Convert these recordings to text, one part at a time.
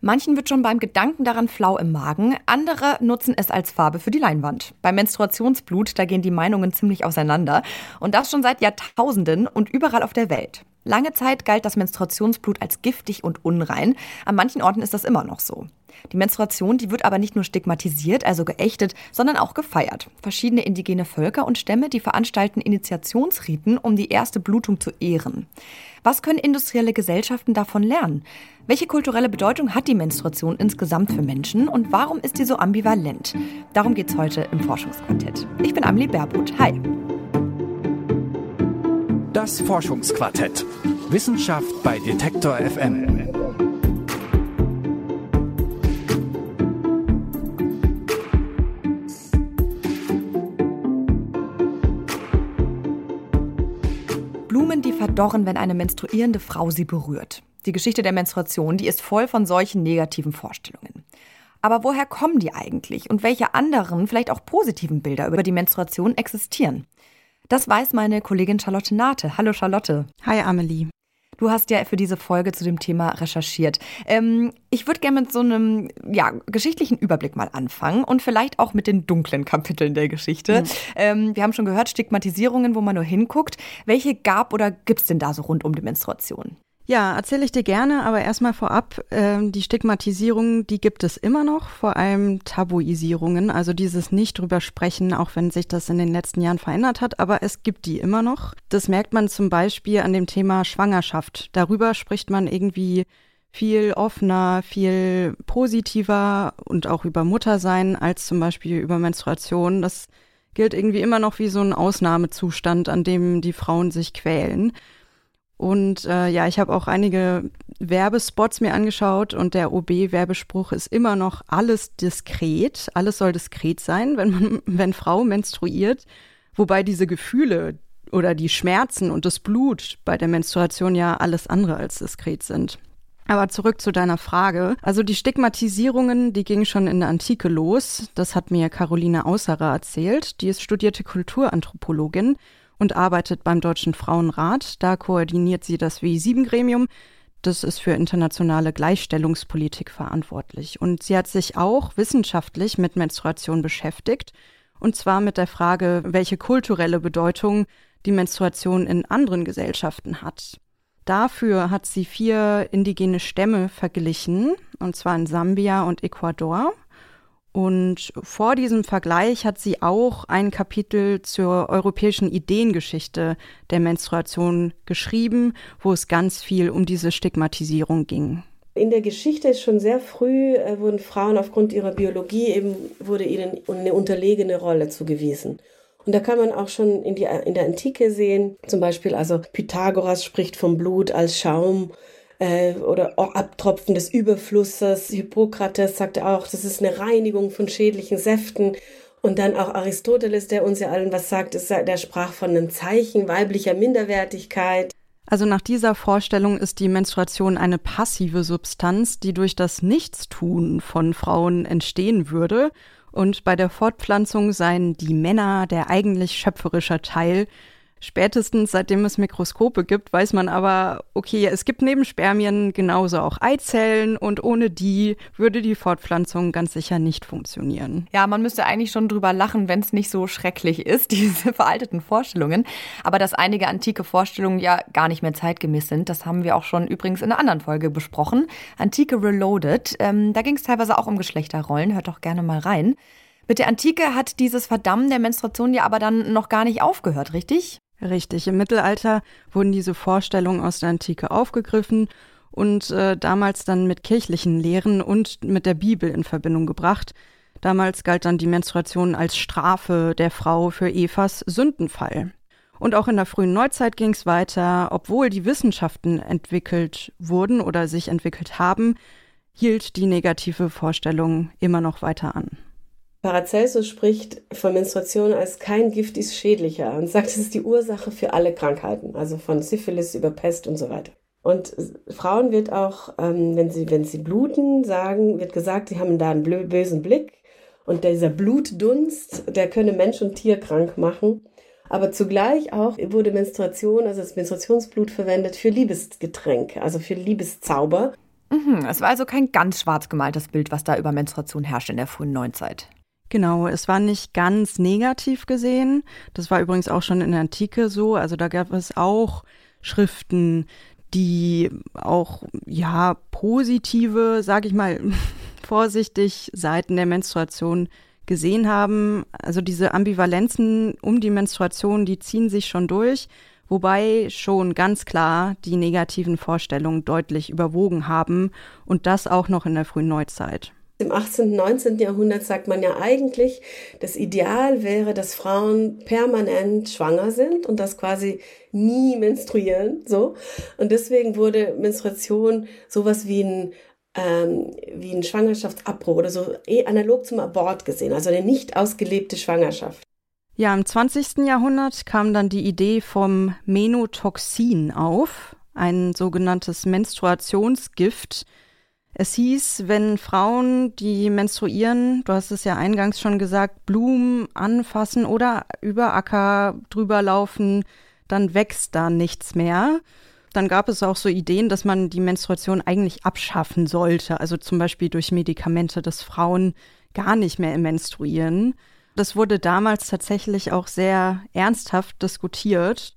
Manchen wird schon beim Gedanken daran flau im Magen, andere nutzen es als Farbe für die Leinwand. Beim Menstruationsblut, da gehen die Meinungen ziemlich auseinander. Und das schon seit Jahrtausenden und überall auf der Welt. Lange Zeit galt das Menstruationsblut als giftig und unrein. An manchen Orten ist das immer noch so. Die Menstruation, die wird aber nicht nur stigmatisiert, also geächtet, sondern auch gefeiert. Verschiedene indigene Völker und Stämme, die veranstalten Initiationsriten, um die erste Blutung zu ehren. Was können industrielle Gesellschaften davon lernen? Welche kulturelle Bedeutung hat die Menstruation insgesamt für Menschen und warum ist sie so ambivalent? Darum geht es heute im Forschungsquartett. Ich bin Amelie Baerbuth. Hi. Das Forschungsquartett. Wissenschaft bei Detektor FM. Blumen, die verdorren, wenn eine menstruierende Frau sie berührt. Die Geschichte der Menstruation, die ist voll von solchen negativen Vorstellungen. Aber woher kommen die eigentlich und welche anderen, vielleicht auch positiven Bilder über die Menstruation existieren? Das weiß meine Kollegin Charlotte Nate. Hallo Charlotte. Hi Amelie. Du hast ja für diese Folge zu dem Thema recherchiert. Ähm, ich würde gerne mit so einem ja, geschichtlichen Überblick mal anfangen und vielleicht auch mit den dunklen Kapiteln der Geschichte. Mhm. Ähm, wir haben schon gehört, Stigmatisierungen, wo man nur hinguckt. Welche gab oder gibt es denn da so rund um die Menstruation? Ja, erzähle ich dir gerne, aber erstmal vorab, äh, die Stigmatisierung, die gibt es immer noch, vor allem Tabuisierungen, also dieses nicht drüber sprechen, auch wenn sich das in den letzten Jahren verändert hat, aber es gibt die immer noch. Das merkt man zum Beispiel an dem Thema Schwangerschaft. Darüber spricht man irgendwie viel offener, viel positiver und auch über Muttersein als zum Beispiel über Menstruation. Das gilt irgendwie immer noch wie so ein Ausnahmezustand, an dem die Frauen sich quälen. Und äh, ja, ich habe auch einige Werbespots mir angeschaut und der OB-Werbespruch ist immer noch alles diskret, alles soll diskret sein, wenn man, wenn Frau menstruiert, wobei diese Gefühle oder die Schmerzen und das Blut bei der Menstruation ja alles andere als diskret sind. Aber zurück zu deiner Frage. Also die Stigmatisierungen, die gingen schon in der Antike los. Das hat mir Caroline Ausserer erzählt. Die ist studierte Kulturanthropologin und arbeitet beim Deutschen Frauenrat. Da koordiniert sie das W7-Gremium. Das ist für internationale Gleichstellungspolitik verantwortlich. Und sie hat sich auch wissenschaftlich mit Menstruation beschäftigt. Und zwar mit der Frage, welche kulturelle Bedeutung die Menstruation in anderen Gesellschaften hat. Dafür hat sie vier indigene Stämme verglichen, und zwar in Sambia und Ecuador. Und vor diesem Vergleich hat sie auch ein Kapitel zur europäischen Ideengeschichte der Menstruation geschrieben, wo es ganz viel um diese Stigmatisierung ging. In der Geschichte ist schon sehr früh, äh, wurden Frauen aufgrund ihrer Biologie eben, wurde ihnen eine unterlegene Rolle zugewiesen. Und da kann man auch schon in, die, in der Antike sehen, zum Beispiel, also Pythagoras spricht vom Blut als Schaum äh, oder Abtropfen des Überflusses. Hippokrates sagte auch, das ist eine Reinigung von schädlichen Säften. Und dann auch Aristoteles, der uns ja allen was sagt, ist, der sprach von einem Zeichen weiblicher Minderwertigkeit. Also nach dieser Vorstellung ist die Menstruation eine passive Substanz, die durch das Nichtstun von Frauen entstehen würde. Und bei der Fortpflanzung seien die Männer der eigentlich schöpferische Teil, Spätestens seitdem es Mikroskope gibt, weiß man aber, okay, es gibt neben Spermien genauso auch Eizellen und ohne die würde die Fortpflanzung ganz sicher nicht funktionieren. Ja, man müsste eigentlich schon drüber lachen, wenn es nicht so schrecklich ist, diese veralteten Vorstellungen. Aber dass einige antike Vorstellungen ja gar nicht mehr zeitgemäß sind, das haben wir auch schon übrigens in einer anderen Folge besprochen. Antike Reloaded. Ähm, da ging es teilweise auch um Geschlechterrollen. Hört doch gerne mal rein. Mit der Antike hat dieses Verdammen der Menstruation ja aber dann noch gar nicht aufgehört, richtig? Richtig, im Mittelalter wurden diese Vorstellungen aus der Antike aufgegriffen und äh, damals dann mit kirchlichen Lehren und mit der Bibel in Verbindung gebracht. Damals galt dann die Menstruation als Strafe der Frau für Evas Sündenfall. Und auch in der frühen Neuzeit ging es weiter, obwohl die Wissenschaften entwickelt wurden oder sich entwickelt haben, hielt die negative Vorstellung immer noch weiter an. Paracelsus spricht von Menstruation als kein Gift ist schädlicher und sagt, es ist die Ursache für alle Krankheiten, also von Syphilis über Pest und so weiter. Und Frauen wird auch, ähm, wenn, sie, wenn sie bluten, sagen, wird gesagt, sie haben da einen bösen Blick und dieser Blutdunst, der könne Mensch und Tier krank machen. Aber zugleich auch wurde Menstruation, also das Menstruationsblut verwendet für Liebesgetränke, also für Liebeszauber. Mhm, es war also kein ganz schwarz gemaltes Bild, was da über Menstruation herrscht in der frühen Neuzeit. Genau, es war nicht ganz negativ gesehen. Das war übrigens auch schon in der Antike so. Also da gab es auch Schriften, die auch ja positive, sage ich mal vorsichtig, Seiten der Menstruation gesehen haben. Also diese Ambivalenzen um die Menstruation, die ziehen sich schon durch, wobei schon ganz klar die negativen Vorstellungen deutlich überwogen haben und das auch noch in der frühen Neuzeit. Im 18., 19. Jahrhundert sagt man ja eigentlich, das Ideal wäre, dass Frauen permanent schwanger sind und das quasi nie menstruieren, so. Und deswegen wurde Menstruation sowas wie ein ähm, wie ein Schwangerschaftsabbruch oder so eh analog zum Abort gesehen, also eine nicht ausgelebte Schwangerschaft. Ja, im 20. Jahrhundert kam dann die Idee vom Menotoxin auf, ein sogenanntes Menstruationsgift, es hieß, wenn Frauen, die menstruieren, du hast es ja eingangs schon gesagt, Blumen anfassen oder über Acker drüber laufen, dann wächst da nichts mehr. Dann gab es auch so Ideen, dass man die Menstruation eigentlich abschaffen sollte, also zum Beispiel durch Medikamente, dass Frauen gar nicht mehr menstruieren. Das wurde damals tatsächlich auch sehr ernsthaft diskutiert.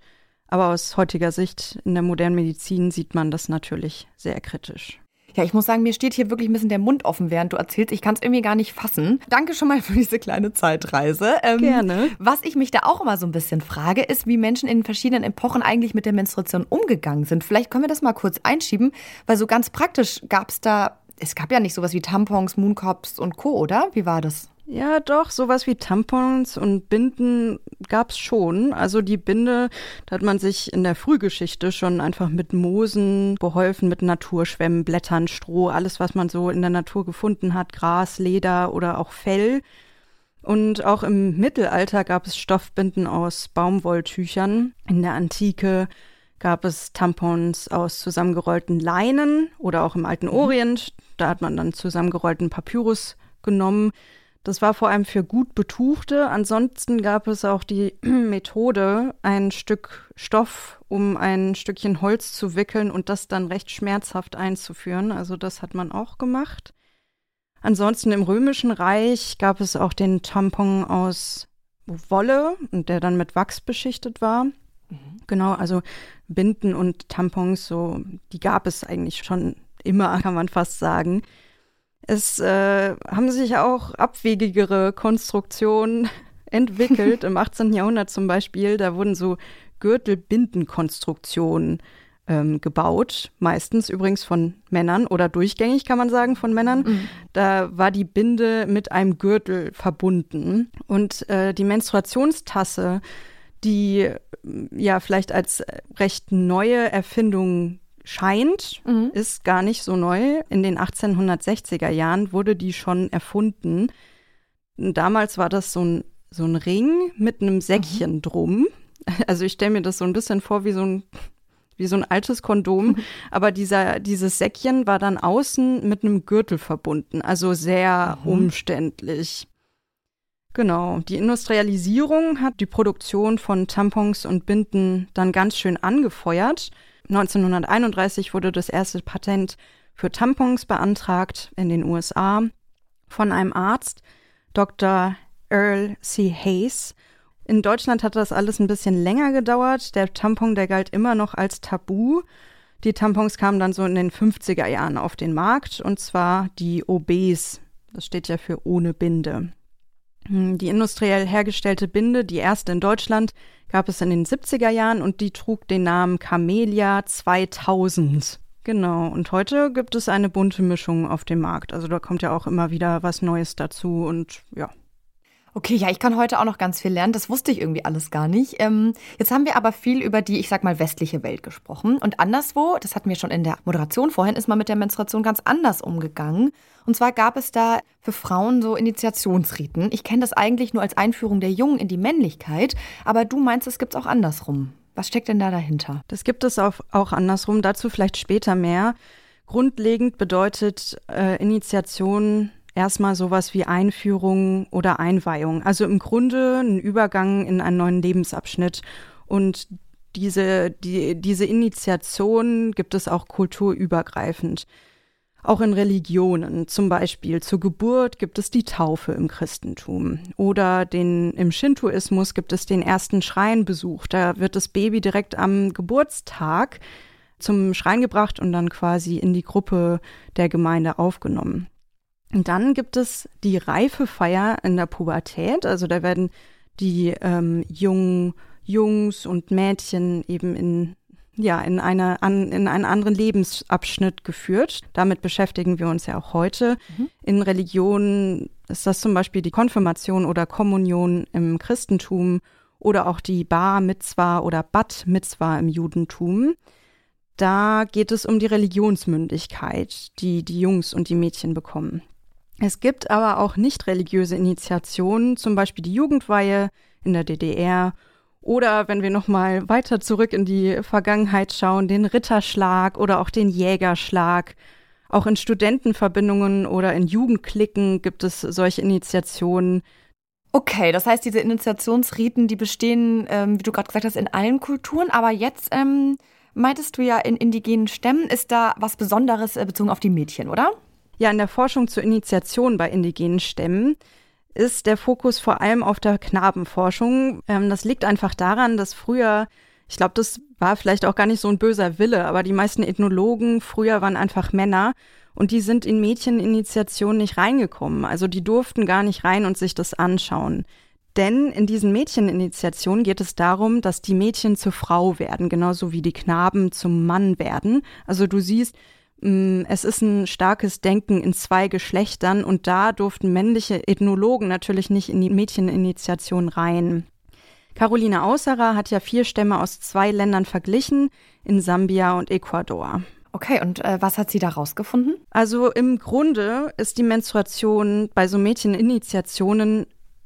Aber aus heutiger Sicht in der modernen Medizin sieht man das natürlich sehr kritisch. Ja, ich muss sagen, mir steht hier wirklich ein bisschen der Mund offen, während du erzählst. Ich kann es irgendwie gar nicht fassen. Danke schon mal für diese kleine Zeitreise. Ähm, Gerne. Was ich mich da auch immer so ein bisschen frage, ist, wie Menschen in verschiedenen Epochen eigentlich mit der Menstruation umgegangen sind. Vielleicht können wir das mal kurz einschieben, weil so ganz praktisch gab es da, es gab ja nicht sowas wie Tampons, Mooncops und Co., oder? Wie war das? Ja, doch, sowas wie Tampons und Binden gab's schon. Also die Binde, da hat man sich in der Frühgeschichte schon einfach mit Moosen beholfen, mit Naturschwämmen, Blättern, Stroh, alles, was man so in der Natur gefunden hat, Gras, Leder oder auch Fell. Und auch im Mittelalter gab es Stoffbinden aus Baumwolltüchern. In der Antike gab es Tampons aus zusammengerollten Leinen oder auch im alten mhm. Orient. Da hat man dann zusammengerollten Papyrus genommen. Das war vor allem für gut Betuchte. Ansonsten gab es auch die Methode, ein Stück Stoff um ein Stückchen Holz zu wickeln und das dann recht schmerzhaft einzuführen. Also das hat man auch gemacht. Ansonsten im Römischen Reich gab es auch den Tampon aus Wolle und der dann mit Wachs beschichtet war. Mhm. Genau, also Binden und Tampons, so, die gab es eigentlich schon immer, kann man fast sagen. Es äh, haben sich auch abwegigere Konstruktionen entwickelt. Im 18. Jahrhundert zum Beispiel, da wurden so Gürtelbindenkonstruktionen ähm, gebaut, meistens übrigens von Männern oder durchgängig kann man sagen von Männern. Mhm. Da war die Binde mit einem Gürtel verbunden und äh, die Menstruationstasse, die ja vielleicht als recht neue Erfindung scheint, mhm. ist gar nicht so neu. In den 1860er Jahren wurde die schon erfunden. Damals war das so ein, so ein Ring mit einem Säckchen mhm. drum. Also ich stelle mir das so ein bisschen vor wie so ein wie so ein altes Kondom, mhm. aber dieser, dieses Säckchen war dann außen mit einem Gürtel verbunden, also sehr mhm. umständlich. Genau, die Industrialisierung hat die Produktion von Tampons und Binden dann ganz schön angefeuert. 1931 wurde das erste Patent für Tampons beantragt in den USA von einem Arzt, Dr. Earl C. Hayes. In Deutschland hat das alles ein bisschen länger gedauert. Der Tampon, der galt immer noch als Tabu. Die Tampons kamen dann so in den 50er Jahren auf den Markt und zwar die OBs. Das steht ja für ohne Binde. Hm, die industriell hergestellte Binde, die erste in Deutschland, gab es in den 70er Jahren und die trug den Namen Camellia 2000. Genau, und heute gibt es eine bunte Mischung auf dem Markt. Also da kommt ja auch immer wieder was Neues dazu und ja. Okay, ja, ich kann heute auch noch ganz viel lernen. Das wusste ich irgendwie alles gar nicht. Ähm, jetzt haben wir aber viel über die, ich sag mal, westliche Welt gesprochen. Und anderswo, das hatten wir schon in der Moderation vorhin, ist man mit der Menstruation ganz anders umgegangen. Und zwar gab es da für Frauen so Initiationsriten. Ich kenne das eigentlich nur als Einführung der Jungen in die Männlichkeit, aber du meinst, es gibt es auch andersrum. Was steckt denn da dahinter? Das gibt es auch, auch andersrum, dazu vielleicht später mehr. Grundlegend bedeutet äh, Initiation erstmal sowas wie Einführung oder Einweihung. Also im Grunde ein Übergang in einen neuen Lebensabschnitt. Und diese, die, diese Initiation gibt es auch kulturübergreifend. Auch in Religionen, zum Beispiel zur Geburt gibt es die Taufe im Christentum oder den, im Shintoismus gibt es den ersten Schreinbesuch. Da wird das Baby direkt am Geburtstag zum Schrein gebracht und dann quasi in die Gruppe der Gemeinde aufgenommen. Und dann gibt es die Reifefeier in der Pubertät. Also da werden die ähm, jungen Jungs und Mädchen eben in ja, in, eine, an, in einen anderen Lebensabschnitt geführt. Damit beschäftigen wir uns ja auch heute. Mhm. In Religionen ist das zum Beispiel die Konfirmation oder Kommunion im Christentum oder auch die Bar Mitzwa oder Bat Mitzwa im Judentum. Da geht es um die Religionsmündigkeit, die die Jungs und die Mädchen bekommen. Es gibt aber auch nicht religiöse Initiationen, zum Beispiel die Jugendweihe in der DDR oder wenn wir nochmal weiter zurück in die Vergangenheit schauen, den Ritterschlag oder auch den Jägerschlag. Auch in Studentenverbindungen oder in Jugendklicken gibt es solche Initiationen. Okay, das heißt, diese Initiationsriten, die bestehen, ähm, wie du gerade gesagt hast, in allen Kulturen. Aber jetzt ähm, meintest du ja, in indigenen Stämmen ist da was Besonderes äh, bezogen auf die Mädchen, oder? Ja, in der Forschung zur Initiation bei indigenen Stämmen ist der Fokus vor allem auf der Knabenforschung. Ähm, das liegt einfach daran, dass früher, ich glaube, das war vielleicht auch gar nicht so ein böser Wille, aber die meisten Ethnologen früher waren einfach Männer und die sind in Mädcheninitiationen nicht reingekommen. Also die durften gar nicht rein und sich das anschauen. Denn in diesen Mädcheninitiationen geht es darum, dass die Mädchen zur Frau werden, genauso wie die Knaben zum Mann werden. Also du siehst, es ist ein starkes Denken in zwei Geschlechtern und da durften männliche Ethnologen natürlich nicht in die Mädcheninitiation rein. Caroline Ausserer hat ja vier Stämme aus zwei Ländern verglichen, in Sambia und Ecuador. Okay, und äh, was hat sie da rausgefunden? Also im Grunde ist die Menstruation bei so Mädcheninitiationen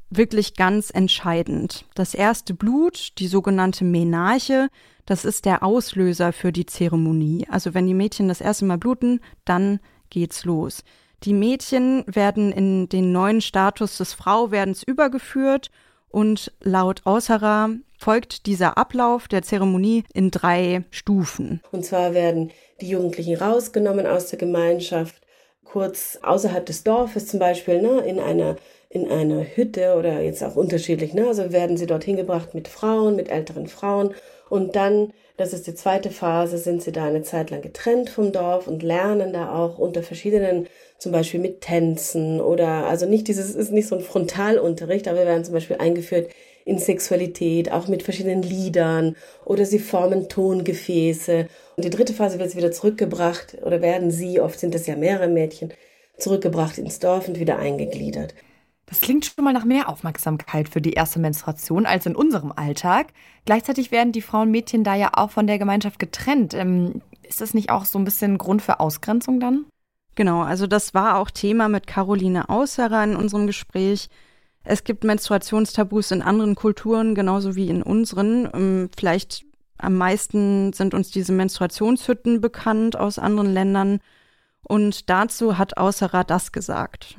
wirklich ganz entscheidend. Das erste Blut, die sogenannte Menarche, das ist der Auslöser für die Zeremonie. Also wenn die Mädchen das erste Mal bluten, dann geht's los. Die Mädchen werden in den neuen Status des Frauwerdens übergeführt und laut Außerer folgt dieser Ablauf der Zeremonie in drei Stufen. Und zwar werden die Jugendlichen rausgenommen aus der Gemeinschaft, kurz außerhalb des Dorfes zum Beispiel, ne, in einer in einer Hütte oder jetzt auch unterschiedlich, ne? Also werden sie dorthin gebracht mit Frauen, mit älteren Frauen und dann, das ist die zweite Phase, sind sie da eine Zeit lang getrennt vom Dorf und lernen da auch unter verschiedenen, zum Beispiel mit Tänzen oder, also nicht dieses, ist nicht so ein Frontalunterricht, aber wir werden zum Beispiel eingeführt in Sexualität, auch mit verschiedenen Liedern oder sie formen Tongefäße. Und die dritte Phase wird wieder zurückgebracht oder werden sie, oft sind es ja mehrere Mädchen, zurückgebracht ins Dorf und wieder eingegliedert. Das klingt schon mal nach mehr Aufmerksamkeit für die erste Menstruation als in unserem Alltag. Gleichzeitig werden die Frauen und Mädchen da ja auch von der Gemeinschaft getrennt. Ähm, ist das nicht auch so ein bisschen Grund für Ausgrenzung dann? Genau, also das war auch Thema mit Caroline Ausserer in unserem Gespräch. Es gibt Menstruationstabus in anderen Kulturen, genauso wie in unseren. Ähm, vielleicht am meisten sind uns diese Menstruationshütten bekannt aus anderen Ländern. Und dazu hat Ausserer das gesagt.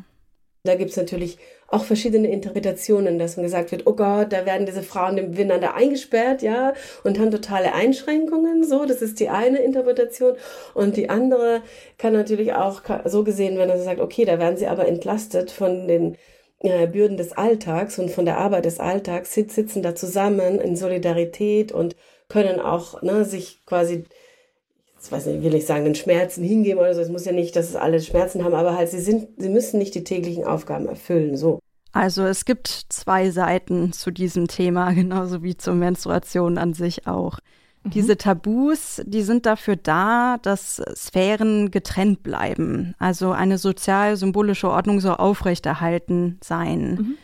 Da gibt es natürlich auch verschiedene Interpretationen, dass man gesagt wird, oh Gott, da werden diese Frauen im da eingesperrt, ja, und haben totale Einschränkungen, so, das ist die eine Interpretation. Und die andere kann natürlich auch so gesehen werden, dass man sagt, okay, da werden sie aber entlastet von den äh, Bürden des Alltags und von der Arbeit des Alltags, sitzen da zusammen in Solidarität und können auch ne, sich quasi ich weiß nicht, will ich sagen, den Schmerzen hingeben oder so. Es muss ja nicht, dass es alle Schmerzen haben, aber halt, sie sind, sie müssen nicht die täglichen Aufgaben erfüllen, so. Also es gibt zwei Seiten zu diesem Thema, genauso wie zur Menstruation an sich auch. Mhm. Diese Tabus, die sind dafür da, dass Sphären getrennt bleiben. Also eine sozial-symbolische Ordnung soll aufrechterhalten sein. Mhm.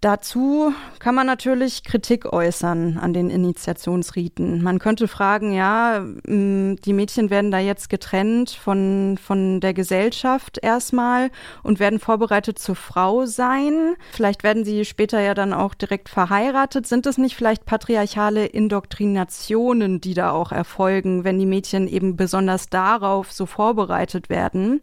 Dazu kann man natürlich Kritik äußern an den Initiationsriten. Man könnte fragen, ja, mm, die Mädchen werden da jetzt getrennt von, von der Gesellschaft erstmal und werden vorbereitet zur Frau sein. Vielleicht werden sie später ja dann auch direkt verheiratet. Sind es nicht vielleicht patriarchale Indoktrinationen, die da auch erfolgen, wenn die Mädchen eben besonders darauf so vorbereitet werden?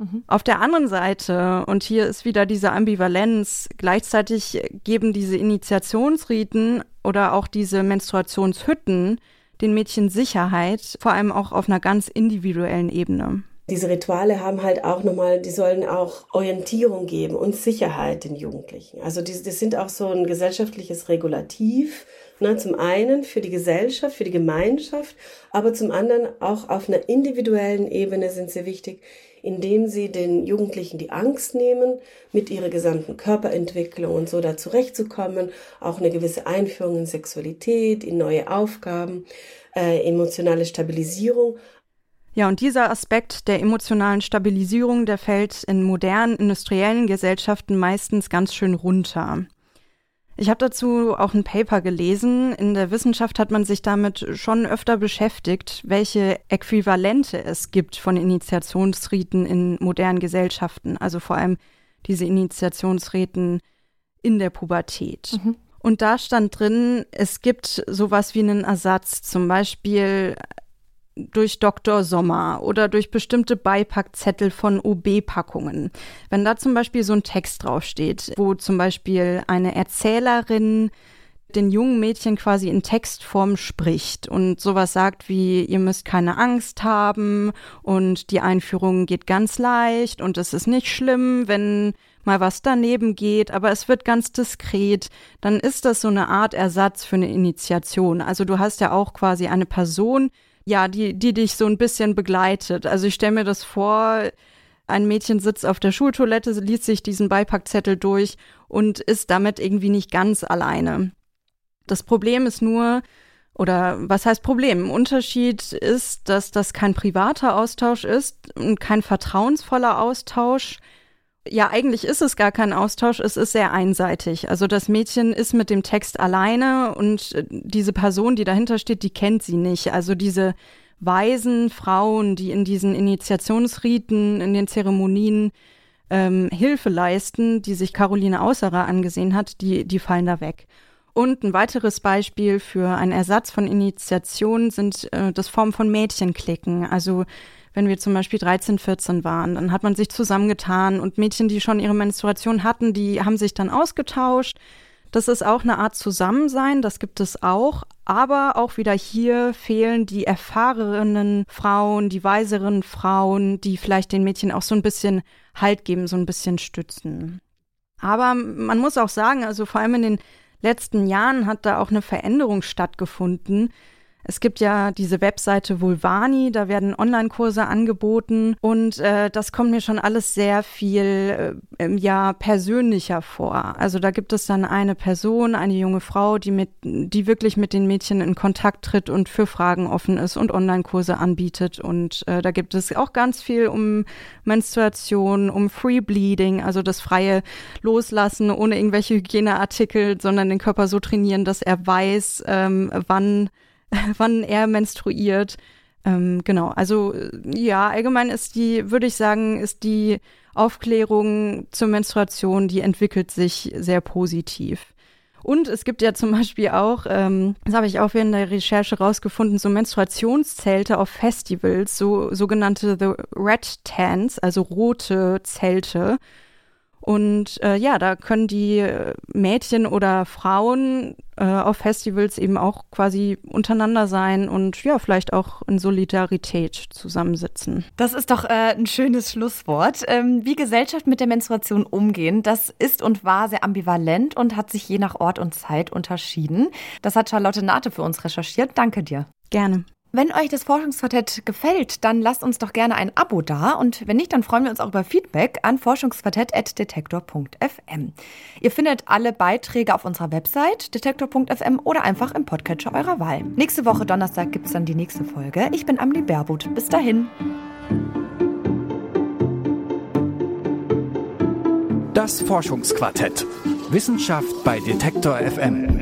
Mhm. Auf der anderen Seite, und hier ist wieder diese Ambivalenz, gleichzeitig geben diese Initiationsriten oder auch diese Menstruationshütten den Mädchen Sicherheit, vor allem auch auf einer ganz individuellen Ebene. diese Rituale haben halt auch nochmal, die sollen auch Orientierung geben und Sicherheit den Jugendlichen. Also die, das sind auch so ein gesellschaftliches Regulativ, ne, zum einen für die Gesellschaft, für die Gemeinschaft, aber zum anderen auch auf einer individuellen Ebene sind sie wichtig, indem sie den Jugendlichen die Angst nehmen, mit ihrer gesamten Körperentwicklung und so da zurechtzukommen, auch eine gewisse Einführung in Sexualität, in neue Aufgaben, äh, emotionale Stabilisierung. Ja, und dieser Aspekt der emotionalen Stabilisierung, der fällt in modernen industriellen Gesellschaften meistens ganz schön runter. Ich habe dazu auch ein Paper gelesen. In der Wissenschaft hat man sich damit schon öfter beschäftigt, welche Äquivalente es gibt von Initiationsriten in modernen Gesellschaften, also vor allem diese Initiationsriten in der Pubertät. Mhm. Und da stand drin, es gibt sowas wie einen Ersatz, zum Beispiel durch Dr. Sommer oder durch bestimmte Beipackzettel von OB-Packungen. Wenn da zum Beispiel so ein Text draufsteht, wo zum Beispiel eine Erzählerin den jungen Mädchen quasi in Textform spricht und sowas sagt wie, ihr müsst keine Angst haben und die Einführung geht ganz leicht und es ist nicht schlimm, wenn mal was daneben geht, aber es wird ganz diskret, dann ist das so eine Art Ersatz für eine Initiation. Also du hast ja auch quasi eine Person, ja, die, die dich so ein bisschen begleitet. Also ich stelle mir das vor, ein Mädchen sitzt auf der Schultoilette, liest sich diesen Beipackzettel durch und ist damit irgendwie nicht ganz alleine. Das Problem ist nur, oder was heißt Problem? Unterschied ist, dass das kein privater Austausch ist und kein vertrauensvoller Austausch, ja, eigentlich ist es gar kein Austausch, es ist sehr einseitig. Also das Mädchen ist mit dem Text alleine und äh, diese Person, die dahinter steht, die kennt sie nicht. Also diese weisen Frauen, die in diesen Initiationsriten, in den Zeremonien ähm, Hilfe leisten, die sich Caroline Ausserer angesehen hat, die, die fallen da weg. Und ein weiteres Beispiel für einen Ersatz von Initiationen sind äh, das Form von Mädchenklicken. Also wenn wir zum Beispiel 13, 14 waren, dann hat man sich zusammengetan und Mädchen, die schon ihre Menstruation hatten, die haben sich dann ausgetauscht. Das ist auch eine Art Zusammensein, das gibt es auch. Aber auch wieder hier fehlen die erfahrenen Frauen, die weiseren Frauen, die vielleicht den Mädchen auch so ein bisschen Halt geben, so ein bisschen stützen. Aber man muss auch sagen, also vor allem in den letzten Jahren hat da auch eine Veränderung stattgefunden. Es gibt ja diese Webseite Vulvani, da werden Online-Kurse angeboten und äh, das kommt mir schon alles sehr viel äh, ja persönlicher vor. Also da gibt es dann eine Person, eine junge Frau, die mit, die wirklich mit den Mädchen in Kontakt tritt und für Fragen offen ist und Online-Kurse anbietet. Und äh, da gibt es auch ganz viel um Menstruation, um Free Bleeding, also das freie Loslassen ohne irgendwelche Hygieneartikel, sondern den Körper so trainieren, dass er weiß, ähm, wann wann er menstruiert. Ähm, genau, also ja, allgemein ist die, würde ich sagen, ist die Aufklärung zur Menstruation, die entwickelt sich sehr positiv. Und es gibt ja zum Beispiel auch, ähm, das habe ich auch während der Recherche rausgefunden, so Menstruationszelte auf Festivals, so sogenannte The Red Tents, also rote Zelte. Und äh, ja, da können die Mädchen oder Frauen äh, auf Festivals eben auch quasi untereinander sein und ja, vielleicht auch in Solidarität zusammensitzen. Das ist doch äh, ein schönes Schlusswort. Ähm, wie Gesellschaft mit der Menstruation umgehen, das ist und war sehr ambivalent und hat sich je nach Ort und Zeit unterschieden. Das hat Charlotte Nate für uns recherchiert. Danke dir. Gerne. Wenn euch das Forschungsquartett gefällt, dann lasst uns doch gerne ein Abo da und wenn nicht, dann freuen wir uns auch über Feedback an forschungsquartett.detektor.fm. Ihr findet alle Beiträge auf unserer Website detektor.fm oder einfach im Podcatcher eurer Wahl. Nächste Woche Donnerstag gibt es dann die nächste Folge. Ich bin Amelie Baerbuth. Bis dahin. Das Forschungsquartett. Wissenschaft bei Detektor FM.